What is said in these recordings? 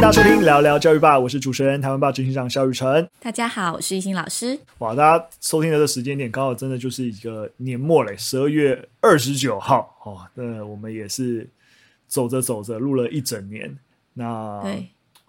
迎大家收听聊聊教育吧，我是主持人台湾吧执行长肖雨辰。大家好，我是一心老师。哇，大家收听的这时间点刚好真的就是一个年末嘞，十二月二十九号哦。那我们也是走着走着录了一整年，那，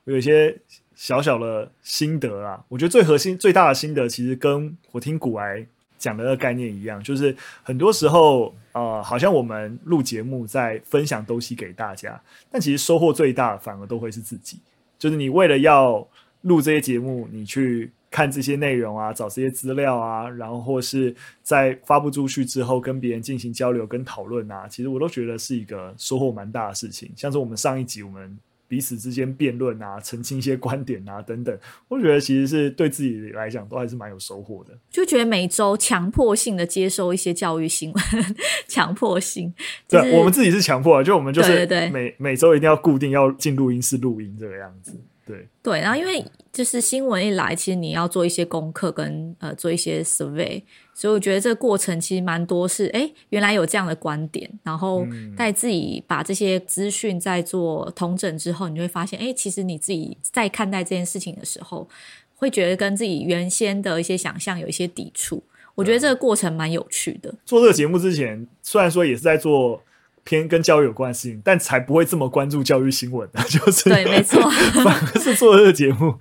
我有一些小小的心得啦。我觉得最核心、最大的心得，其实跟我听古癌讲的那个概念一样，就是很多时候，呃，好像我们录节目在分享东西给大家，但其实收获最大反而都会是自己。就是你为了要录这些节目，你去看这些内容啊，找这些资料啊，然后或是在发布出去之后跟别人进行交流跟讨论啊，其实我都觉得是一个收获蛮大的事情。像是我们上一集我们。彼此之间辩论啊，澄清一些观点啊，等等，我觉得其实是对自己来讲都还是蛮有收获的。就觉得每周强迫性的接收一些教育新闻，强迫性，就是、对，我们自己是强迫的，就我们就是每每周一定要固定要进录音室录音这个样子。对对，然后因为就是新闻一来，其实你要做一些功课跟呃做一些 survey，所以我觉得这个过程其实蛮多是哎原来有这样的观点，然后在自己把这些资讯在做统整之后，你就会发现哎其实你自己在看待这件事情的时候，会觉得跟自己原先的一些想象有一些抵触。我觉得这个过程蛮有趣的。做这个节目之前，虽然说也是在做。偏跟教育有关的事情，但才不会这么关注教育新闻的，就是对，没错，反而是做这个节目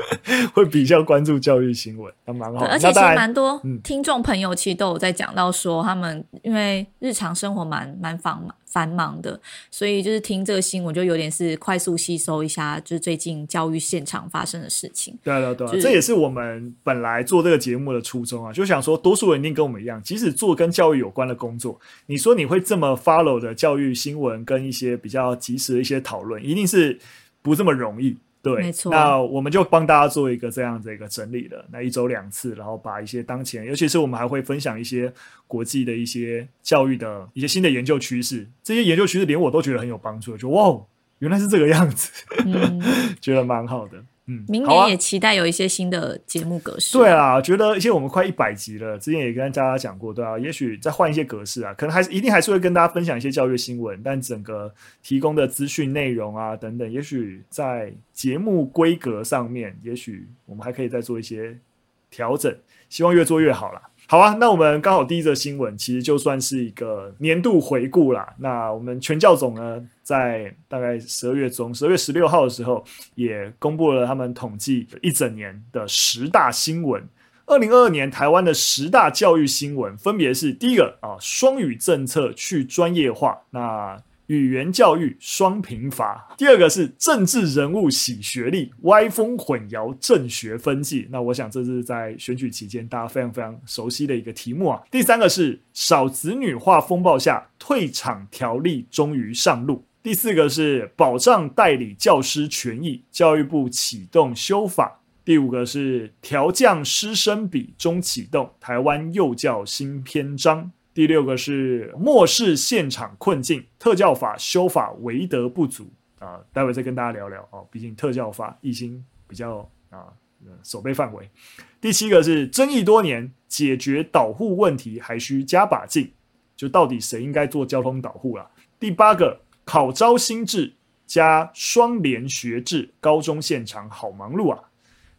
会比较关注教育新闻，还蛮好。而且其实蛮多听众朋友其实都有在讲到说，他们因为日常生活蛮蛮繁忙。繁忙的，所以就是听这个新闻，就有点是快速吸收一下，就是最近教育现场发生的事情。对对对，就是、这也是我们本来做这个节目的初衷啊，就想说，多数人一定跟我们一样，即使做跟教育有关的工作，你说你会这么 follow 的教育新闻跟一些比较及时的一些讨论，一定是不这么容易。对，没错。那我们就帮大家做一个这样的一个整理了，那一周两次，然后把一些当前，尤其是我们还会分享一些国际的一些教育的一些新的研究趋势，这些研究趋势连我都觉得很有帮助，就哇，原来是这个样子，嗯、觉得蛮好的。嗯，明年也期待有一些新的节目格式，啊。对啊，觉得而且我们快一百集了，之前也跟大家讲过，对啊，也许再换一些格式啊，可能还是一定还是会跟大家分享一些教育新闻，但整个提供的资讯内容啊等等，也许在节目规格上面，也许我们还可以再做一些调整，希望越做越好啦。好啊，那我们刚好第一则新闻其实就算是一个年度回顾啦。那我们全教总呢，在大概十二月中，十二月十六号的时候，也公布了他们统计一整年的十大新闻。二零二二年台湾的十大教育新闻，分别是第一个啊，双语政策去专业化。那语言教育双评罚，第二个是政治人物洗学历，歪风混淆政学分际。那我想这是在选举期间大家非常非常熟悉的一个题目啊。第三个是少子女化风暴下退场条例终于上路。第四个是保障代理教师权益，教育部启动修法。第五个是调降师生比中启动，台湾幼教新篇章。第六个是漠视现场困境，特教法修法为德不足啊，待会再跟大家聊聊哦。毕竟特教法已经比较啊守备范围。第七个是争议多年，解决导护问题还需加把劲，就到底谁应该做交通导护了？第八个考招新制加双联学制，高中现场好忙碌啊。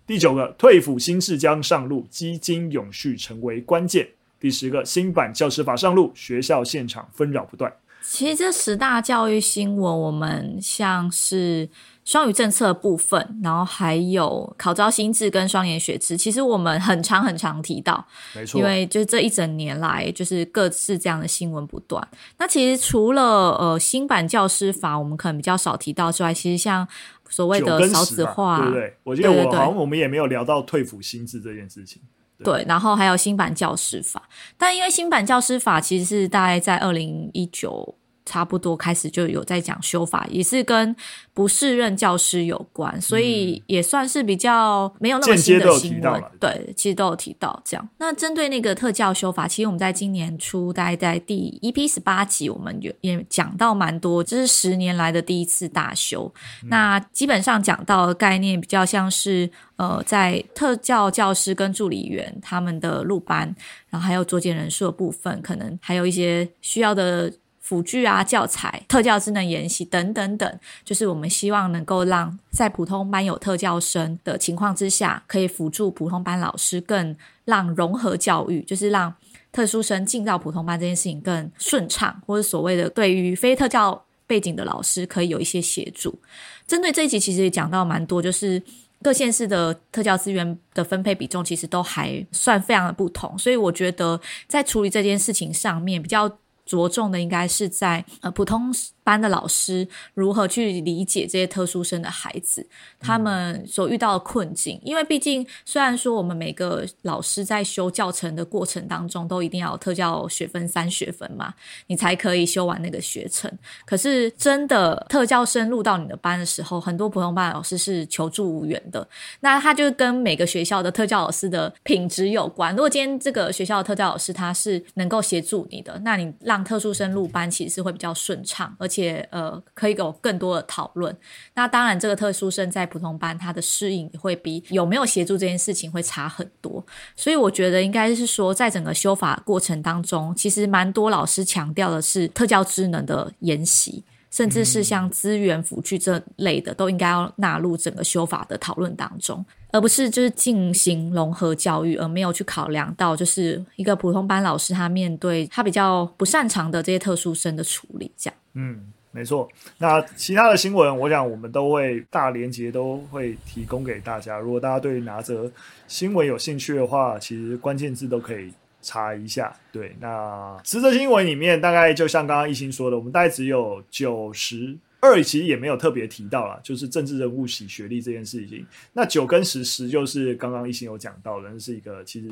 第九个退辅新制将上路，基金永续成为关键。第十个新版教师法上路，学校现场纷扰不断。其实这十大教育新闻，我们像是双语政策部分，然后还有考招新制跟双联学制，其实我们很常很常提到，没错。因为就是这一整年来，就是各式这样的新闻不断。那其实除了呃新版教师法，我们可能比较少提到之外，其实像所谓的少子化，对不对？我觉得我好像我们也没有聊到退辅新制这件事情。对，然后还有新版教师法，但因为新版教师法其实是大概在二零一九。差不多开始就有在讲修法，也是跟不适任教师有关，所以也算是比较没有那么新的新闻。对，其实都有提到这样。那针对那个特教修法，其实我们在今年初，大概在第 EP 十八集，我们有也讲到蛮多，这是十年来的第一次大修。那基本上讲到的概念比较像是，呃，在特教教师跟助理员他们的入班，然后还有卓检人数的部分，可能还有一些需要的。辅具啊、教材、特教智能研习等等等，就是我们希望能够让在普通班有特教生的情况之下，可以辅助普通班老师更让融合教育，就是让特殊生进到普通班这件事情更顺畅，或者所谓的对于非特教背景的老师可以有一些协助。针对这一集，其实也讲到蛮多，就是。各县市的特教资源的分配比重其实都还算非常的不同，所以我觉得在处理这件事情上面比较着重的应该是在呃普通班的老师如何去理解这些特殊生的孩子，他们所遇到的困境。因为毕竟虽然说我们每个老师在修教程的过程当中都一定要有特教学分三学分嘛，你才可以修完那个学程。可是真的特教生入到你的班的时候，很多普通班的老师是求助无援的。那他就跟每个学校的特教老师的品质有关。如果今天这个学校的特教老师他是能够协助你的，那你让特殊生入班其实是会比较顺畅，而且。且呃，可以有更多的讨论。那当然，这个特殊生在普通班，他的适应会比有没有协助这件事情会差很多。所以我觉得应该是说，在整个修法过程当中，其实蛮多老师强调的是特教职能的研习，甚至是像资源辅具这类的，都应该要纳入整个修法的讨论当中，而不是就是进行融合教育，而没有去考量到就是一个普通班老师他面对他比较不擅长的这些特殊生的处理，这样。嗯，没错。那其他的新闻，我想我们都会大连接都会提供给大家。如果大家对哪则新闻有兴趣的话，其实关键字都可以查一下。对，那十则新闻里面，大概就像刚刚一心说的，我们大概只有九十二，其实也没有特别提到啦，就是政治人物洗学历这件事情。那九跟十，十就是刚刚一心有讲到的，是一个其实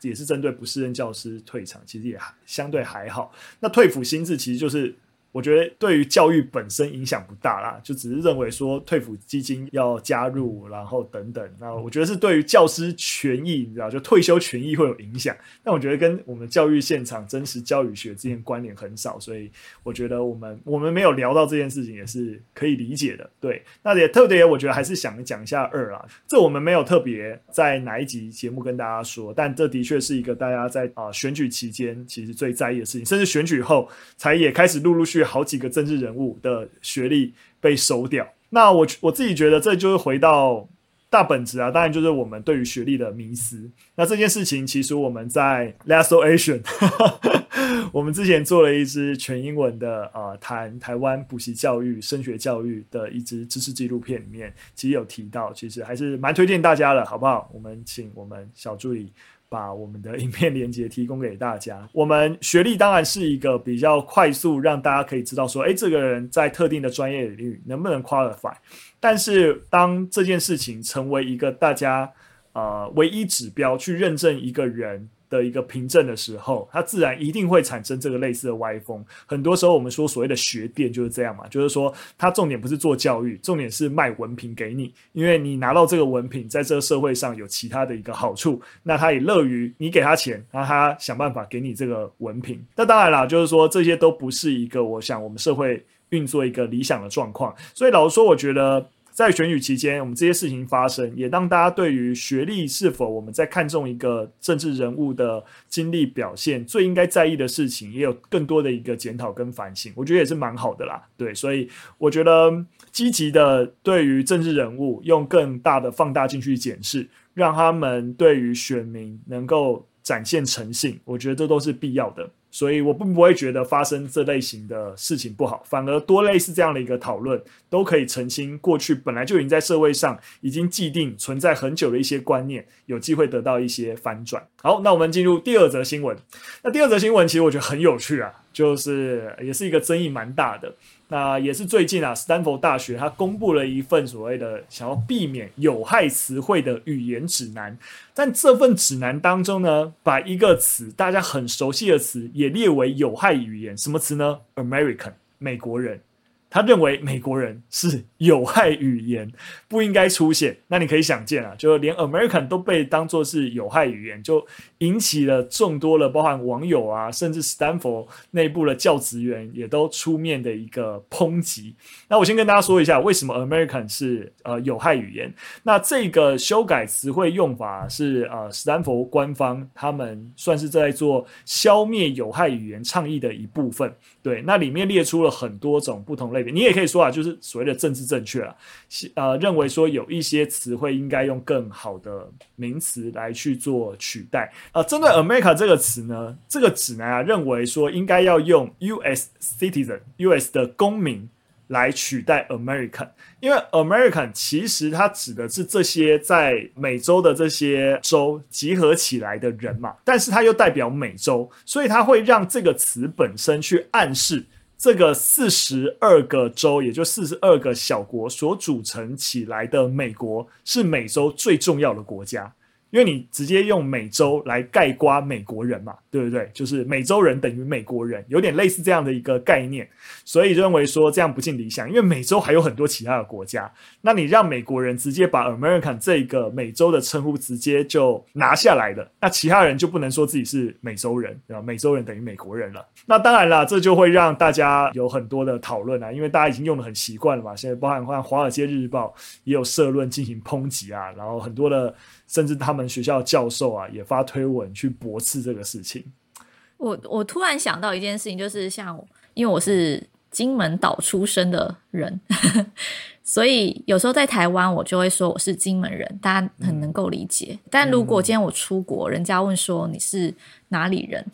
也是针对不适任教师退场，其实也相对还好。那退辅心智其实就是。我觉得对于教育本身影响不大啦，就只是认为说退抚基金要加入，然后等等。那我觉得是对于教师权益，你知道，就退休权益会有影响。但我觉得跟我们教育现场真实教育学之间关联很少，所以我觉得我们我们没有聊到这件事情也是可以理解的。对，那也特别，我觉得还是想讲一下二啊，这我们没有特别在哪一集节目跟大家说，但这的确是一个大家在啊选举期间其实最在意的事情，甚至选举后才也开始陆陆续续。好几个政治人物的学历被收掉，那我我自己觉得这就是回到大本质啊，当然就是我们对于学历的迷思。那这件事情其实我们在 Lasso Asian，我们之前做了一支全英文的呃谈台湾补习教育、升学教育的一支知识纪录片里面，其实有提到，其实还是蛮推荐大家的，好不好？我们请我们小助理。把我们的影片连接提供给大家。我们学历当然是一个比较快速让大家可以知道说，哎，这个人在特定的专业领域能不能 qualify。但是当这件事情成为一个大家呃唯一指标去认证一个人的一个凭证的时候，它自然一定会产生这个类似的歪风。很多时候我们说所谓的学店就是这样嘛，就是说它重点不是做教育，重点是卖文凭给你，因为你拿到这个文凭，在这个社会上有其他的一个好处，那他也乐于你给他钱，那他想办法给你这个文凭。那当然啦，就是说这些都不是一个我想我们社会运作一个理想的状况。所以老实说，我觉得。在选举期间，我们这些事情发生，也让大家对于学历是否我们在看重一个政治人物的经历表现，最应该在意的事情，也有更多的一个检讨跟反省。我觉得也是蛮好的啦，对，所以我觉得积极的对于政治人物用更大的放大镜去检视，让他们对于选民能够展现诚信，我觉得这都是必要的。所以我并不会觉得发生这类型的事情不好，反而多类似这样的一个讨论，都可以澄清过去本来就已经在社会上已经既定存在很久的一些观念，有机会得到一些反转。好，那我们进入第二则新闻。那第二则新闻其实我觉得很有趣啊，就是也是一个争议蛮大的。那也是最近啊，斯坦福大学它公布了一份所谓的想要避免有害词汇的语言指南。但这份指南当中呢，把一个词大家很熟悉的词也列为有害语言，什么词呢？American 美国人。他认为美国人是有害语言，不应该出现。那你可以想见啊，就连 American 都被当作是有害语言，就引起了众多的包含网友啊，甚至史丹佛内部的教职员也都出面的一个抨击。那我先跟大家说一下，为什么 American 是呃有害语言？那这个修改词汇用法是呃史丹佛官方他们算是在做消灭有害语言倡议的一部分。对，那里面列出了很多种不同类你也可以说啊，就是所谓的政治正确啊，呃，认为说有一些词汇应该用更好的名词来去做取代。呃，针对 America 这个词呢，这个指南啊认为说应该要用 US citizen，US 的公民。来取代 American，因为 American 其实它指的是这些在美洲的这些州集合起来的人嘛，但是它又代表美洲，所以它会让这个词本身去暗示这个四十二个州，也就四十二个小国所组成起来的美国是美洲最重要的国家。因为你直接用美洲来概括美国人嘛，对不对？就是美洲人等于美国人，有点类似这样的一个概念，所以认为说这样不尽理想。因为美洲还有很多其他的国家，那你让美国人直接把 American 这个美洲的称呼直接就拿下来了，那其他人就不能说自己是美洲人，对吧？美洲人等于美国人了。那当然啦，这就会让大家有很多的讨论啊，因为大家已经用得很习惯了嘛。现在包含像《华尔街日报》也有社论进行抨击啊，然后很多的。甚至他们学校教授啊，也发推文去驳斥这个事情。我我突然想到一件事情，就是像因为我是金门岛出生的人，所以有时候在台湾，我就会说我是金门人，大家很能够理解。嗯、但如果今天我出国，人家问说你是哪里人，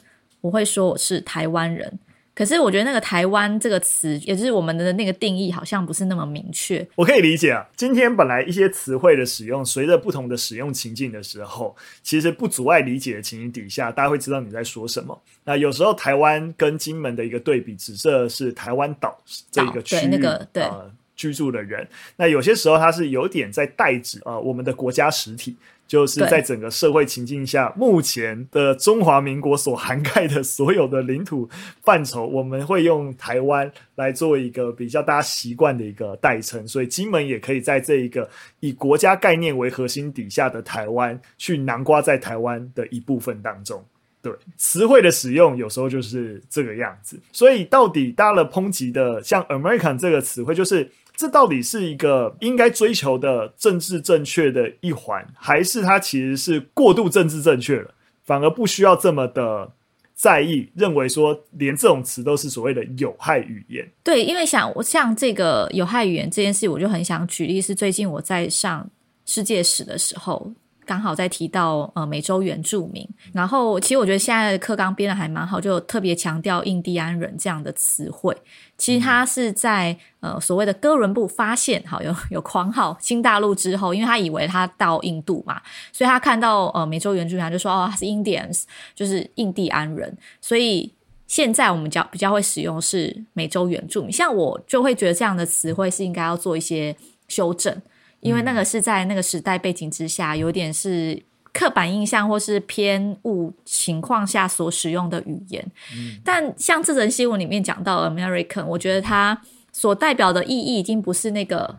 我会说我是台湾人。可是我觉得那个“台湾”这个词，也就是我们的那个定义，好像不是那么明确。我可以理解啊，今天本来一些词汇的使用，随着不同的使用情境的时候，其实不阻碍理解的情形底下，大家会知道你在说什么。那有时候台湾跟金门的一个对比，指的是台湾岛这一个区域，对那个对、呃、居住的人。那有些时候它是有点在代指啊、呃，我们的国家实体。就是在整个社会情境下，目前的中华民国所涵盖的所有的领土范畴，我们会用台湾来做一个比较大家习惯的一个代称，所以金门也可以在这一个以国家概念为核心底下的台湾，去南瓜在台湾的一部分当中。对，词汇的使用有时候就是这个样子，所以到底搭了抨击的，像 American 这个词汇，就是。这到底是一个应该追求的政治正确的一环，还是它其实是过度政治正确了，反而不需要这么的在意，认为说连这种词都是所谓的有害语言？对，因为想我像这个有害语言这件事，我就很想举例，是最近我在上世界史的时候。刚好在提到呃美洲原住民，然后其实我觉得现在的课纲编的还蛮好，就特别强调印第安人这样的词汇。其实他是在呃所谓的哥伦布发现好有 有狂号新大陆之后，因为他以为他到印度嘛，所以他看到呃美洲原住民他就说哦他是 Indians，就是印第安人。所以现在我们较比较会使用是美洲原住民，像我就会觉得这样的词汇是应该要做一些修正。因为那个是在那个时代背景之下，有点是刻板印象或是偏误情况下所使用的语言。嗯、但像这则新闻里面讲到 American，我觉得它所代表的意义已经不是那个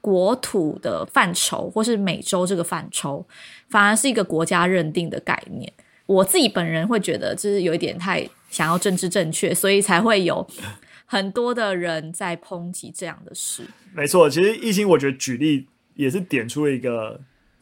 国土的范畴，或是美洲这个范畴，反而是一个国家认定的概念。我自己本人会觉得，就是有一点太想要政治正确，所以才会有很多的人在抨击这样的事。没错，其实一心，我觉得举例。也是点出一个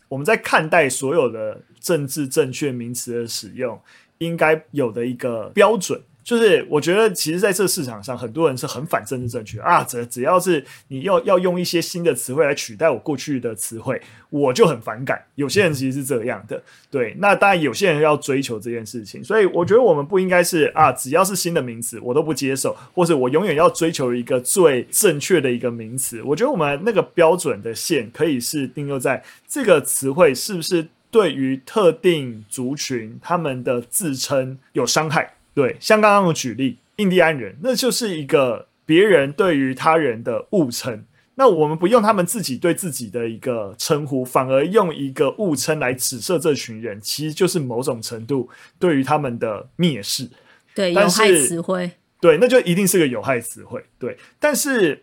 我们在看待所有的政治正确名词的使用应该有的一个标准。就是我觉得，其实在这个市场上，很多人是很反政治正确啊。只只要是你要要用一些新的词汇来取代我过去的词汇，我就很反感。有些人其实是这样的，对。那当然，有些人要追求这件事情，所以我觉得我们不应该是啊，只要是新的名词，我都不接受，或者我永远要追求一个最正确的一个名词。我觉得我们那个标准的线可以是定落在这个词汇是不是对于特定族群他们的自称有伤害。对，像刚刚我举例，印第安人，那就是一个别人对于他人的误称。那我们不用他们自己对自己的一个称呼，反而用一个误称来指涉这群人，其实就是某种程度对于他们的蔑视。对，有害词汇。对，那就一定是个有害词汇。对，但是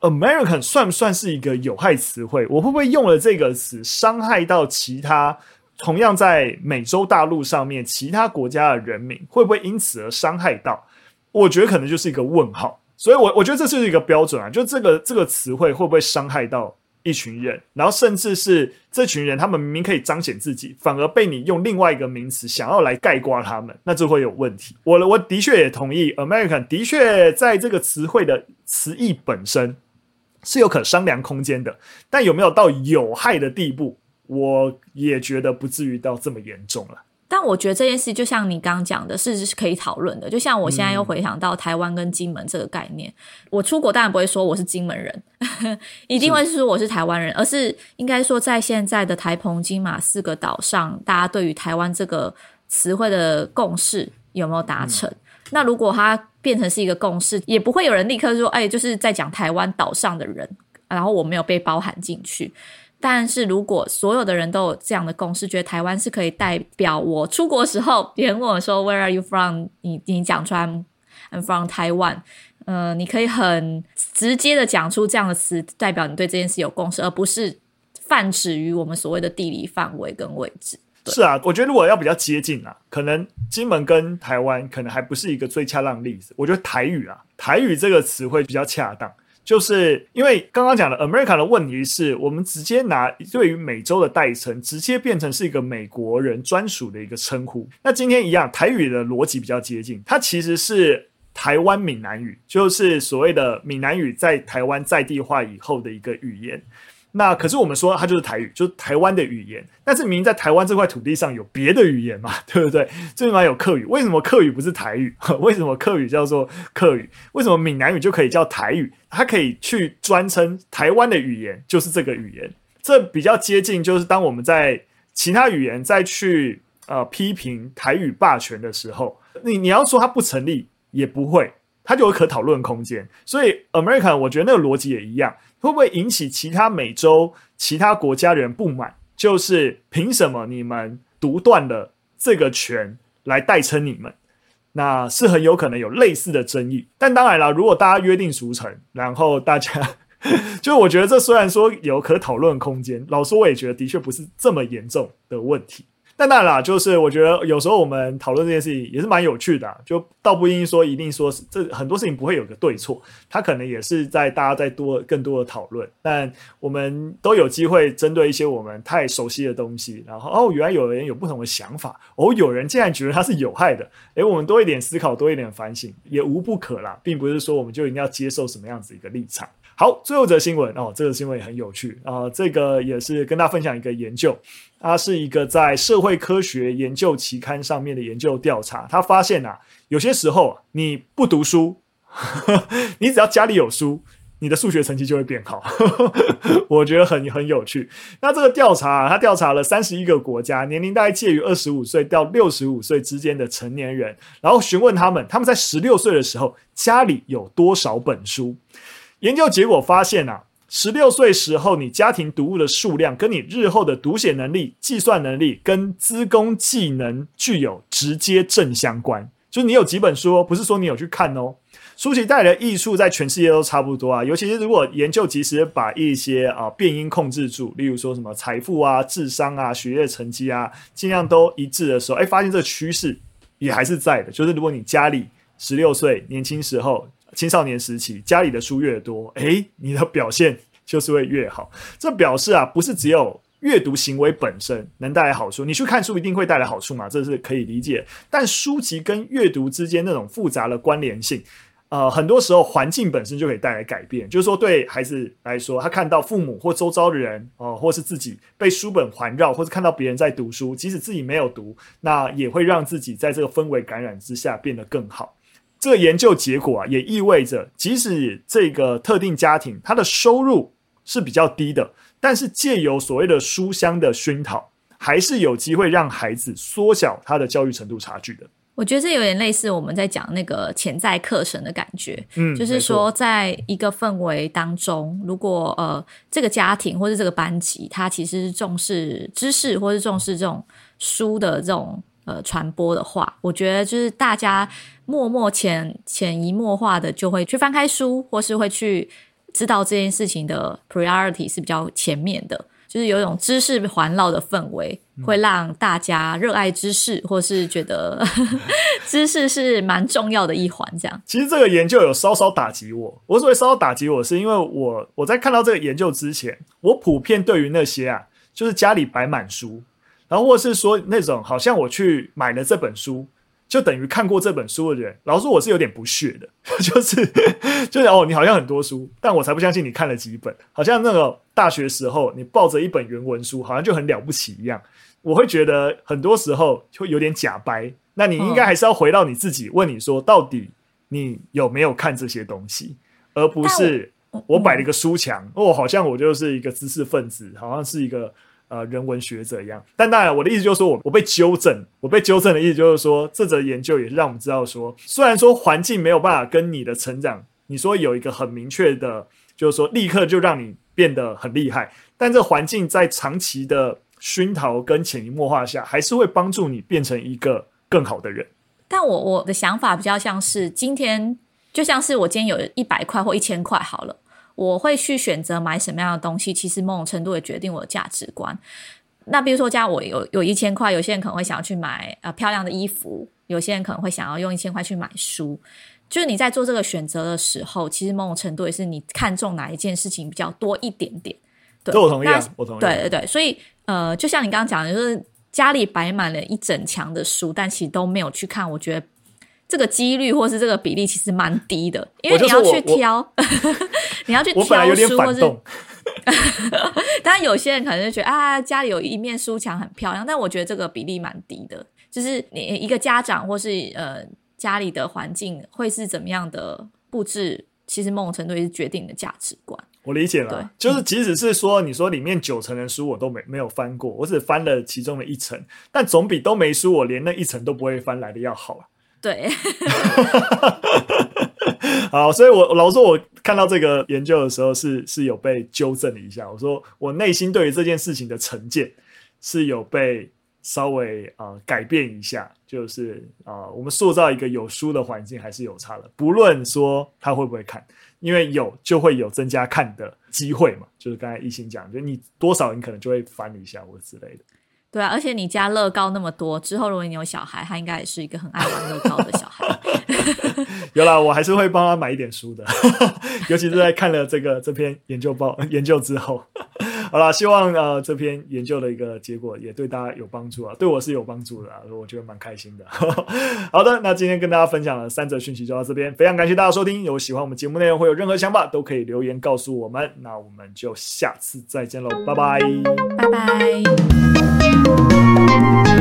American 算不算是一个有害词汇？我会不会用了这个词伤害到其他同样在美洲大陆上面其他国家的人民？会不会因此而伤害到？我觉得可能就是一个问号。所以我，我觉得这是一个标准啊，就这个这个词汇会不会伤害到一群人？然后，甚至是这群人，他们明明可以彰显自己，反而被你用另外一个名词想要来概括他们，那就会有问题。我我的确也同意，American 的确在这个词汇的词义本身是有可商量空间的，但有没有到有害的地步，我也觉得不至于到这么严重了。但我觉得这件事就像你刚刚讲的，是是可以讨论的。就像我现在又回想到台湾跟金门这个概念，嗯、我出国当然不会说我是金门人，一定会是说我是台湾人，是而是应该说在现在的台澎金马四个岛上，大家对于台湾这个词汇的共识有没有达成？嗯、那如果它变成是一个共识，也不会有人立刻说，哎，就是在讲台湾岛上的人，然后我没有被包含进去。但是如果所有的人都有这样的共识，觉得台湾是可以代表我出国时候，别人问我说 “Where are you from？” 你你讲出来 “I'm from Taiwan”，呃，你可以很直接的讲出这样的词，代表你对这件事有共识，而不是泛指于我们所谓的地理范围跟位置。是啊，我觉得如果要比较接近啊，可能金门跟台湾可能还不是一个最恰当的例子。我觉得台语啊，台语这个词会比较恰当。就是因为刚刚讲的 America 的问题是我们直接拿对于美洲的代称，直接变成是一个美国人专属的一个称呼。那今天一样，台语的逻辑比较接近，它其实是台湾闽南语，就是所谓的闽南语在台湾在地化以后的一个语言。那可是我们说它就是台语，就是台湾的语言。但是明明在台湾这块土地上有别的语言嘛，对不对？最起码有客语，为什么客语不是台语？为什么客语叫做客语？为什么闽南语就可以叫台语？它可以去专称台湾的语言，就是这个语言。这比较接近，就是当我们在其他语言再去呃批评台语霸权的时候，你你要说它不成立也不会，它就有可讨论空间。所以 American 我觉得那个逻辑也一样。会不会引起其他美洲、其他国家人不满？就是凭什么你们独断了这个权来代称你们？那是很有可能有类似的争议。但当然了，如果大家约定俗成，然后大家，就我觉得这虽然说有可讨论空间，老实说我也觉得的确不是这么严重的问题。但当然啦，就是我觉得有时候我们讨论这件事情也是蛮有趣的，就倒不一定说一定说是这很多事情不会有个对错，它可能也是在大家在多更多的讨论，但我们都有机会针对一些我们太熟悉的东西，然后哦，原来有人有不同的想法，哦，有人竟然觉得它是有害的，诶，我们多一点思考，多一点反省也无不可啦，并不是说我们就一定要接受什么样子一个立场。好，最后一则新闻哦，这个新闻也很有趣啊，这个也是跟大家分享一个研究，它是一个在社会科学研究期刊上面的研究调查，他发现啊，有些时候你不读书，你只要家里有书，你的数学成绩就会变好，我觉得很很有趣。那这个调查啊，他调查了三十一个国家，年龄大概介于二十五岁到六十五岁之间的成年人，然后询问他们，他们在十六岁的时候家里有多少本书。研究结果发现啊，十六岁时候你家庭读物的数量，跟你日后的读写能力、计算能力跟资工技能具有直接正相关。就是你有几本书，不是说你有去看哦。书籍带来的益处在全世界都差不多啊，尤其是如果研究及时把一些啊变因控制住，例如说什么财富啊、智商啊、学业成绩啊，尽量都一致的时候，哎，发现这个趋势也还是在的。就是如果你家里十六岁年轻时候。青少年时期，家里的书越多，诶，你的表现就是会越好。这表示啊，不是只有阅读行为本身能带来好处，你去看书一定会带来好处嘛，这是可以理解。但书籍跟阅读之间那种复杂的关联性，呃，很多时候环境本身就可以带来改变。就是说，对孩子来说，他看到父母或周遭的人，哦、呃，或是自己被书本环绕，或是看到别人在读书，即使自己没有读，那也会让自己在这个氛围感染之下变得更好。这个研究结果啊，也意味着，即使这个特定家庭他的收入是比较低的，但是借由所谓的书香的熏陶，还是有机会让孩子缩小他的教育程度差距的。我觉得这有点类似我们在讲那个潜在课程的感觉，嗯，就是说，在一个氛围当中，如果呃这个家庭或者这个班级，他其实是重视知识或是重视这种书的这种。呃，传播的话，我觉得就是大家默默潜潜移默化的就会去翻开书，或是会去知道这件事情的 priority 是比较前面的。就是有一种知识环绕的氛围，会让大家热爱知识，或是觉得 知识是蛮重要的一环。这样，其实这个研究有稍稍打击我。我所谓稍稍打击我，是因为我我在看到这个研究之前，我普遍对于那些啊，就是家里摆满书，然后或是说那种好像我去买了这本书。就等于看过这本书的人，老实说我是有点不屑的，就是 就是哦，你好像很多书，但我才不相信你看了几本，好像那个大学时候你抱着一本原文书，好像就很了不起一样。我会觉得很多时候就有点假掰。那你应该还是要回到你自己，问你说到底你有没有看这些东西，而不是我摆了一个书墙，哦，好像我就是一个知识分子，好像是一个。呃，人文学者一样，但当然，我的意思就是说我我被纠正，我被纠正的意思就是说，这则研究也是让我们知道说，虽然说环境没有办法跟你的成长，你说有一个很明确的，就是说立刻就让你变得很厉害，但这环境在长期的熏陶跟潜移默化下，还是会帮助你变成一个更好的人。但我我的想法比较像是，今天就像是我今天有一百块或一千块好了。我会去选择买什么样的东西，其实某种程度也决定我的价值观。那比如说，家我有有一千块，有些人可能会想要去买呃漂亮的衣服，有些人可能会想要用一千块去买书。就是你在做这个选择的时候，其实某种程度也是你看中哪一件事情比较多一点点。对，这我同意啊，我同意。对对对，所以呃，就像你刚刚讲的，就是家里摆满了一整墙的书，但其实都没有去看，我觉得。这个几率或是这个比例其实蛮低的，因为你要去挑，你要去挑书，或是，当然有些人可能就觉得啊，家里有一面书墙很漂亮，但我觉得这个比例蛮低的。就是你一个家长或是呃家里的环境会是怎么样的布置，其实某种程度也是决定你的价值观。我理解了，就是即使是说你说里面九层的书我都没没有翻过，我只翻了其中的一层，但总比都没书，我连那一层都不会翻来的要好啊。对，好，所以我老说，我看到这个研究的时候是是有被纠正了一下。我说我内心对于这件事情的成见是有被稍微啊、改变一下，就是啊、我们塑造一个有书的环境还是有差的。不论说他会不会看，因为有就会有增加看的机会嘛。就是刚才一心讲，就你多少你可能就会翻一下或之类的。对啊，而且你家乐高那么多，之后如果你有小孩，他应该也是一个很爱玩乐高的小孩。有啦，我还是会帮他买一点书的，尤其是在看了这个这篇研究报 研究之后。好啦，希望呃这篇研究的一个结果也对大家有帮助啊，对我是有帮助的啊，我觉得蛮开心的。好的，那今天跟大家分享了三则讯息就到这边，非常感谢大家收听。有喜欢我们节目内容或有任何想法，都可以留言告诉我们。那我们就下次再见喽，拜拜，拜拜。Música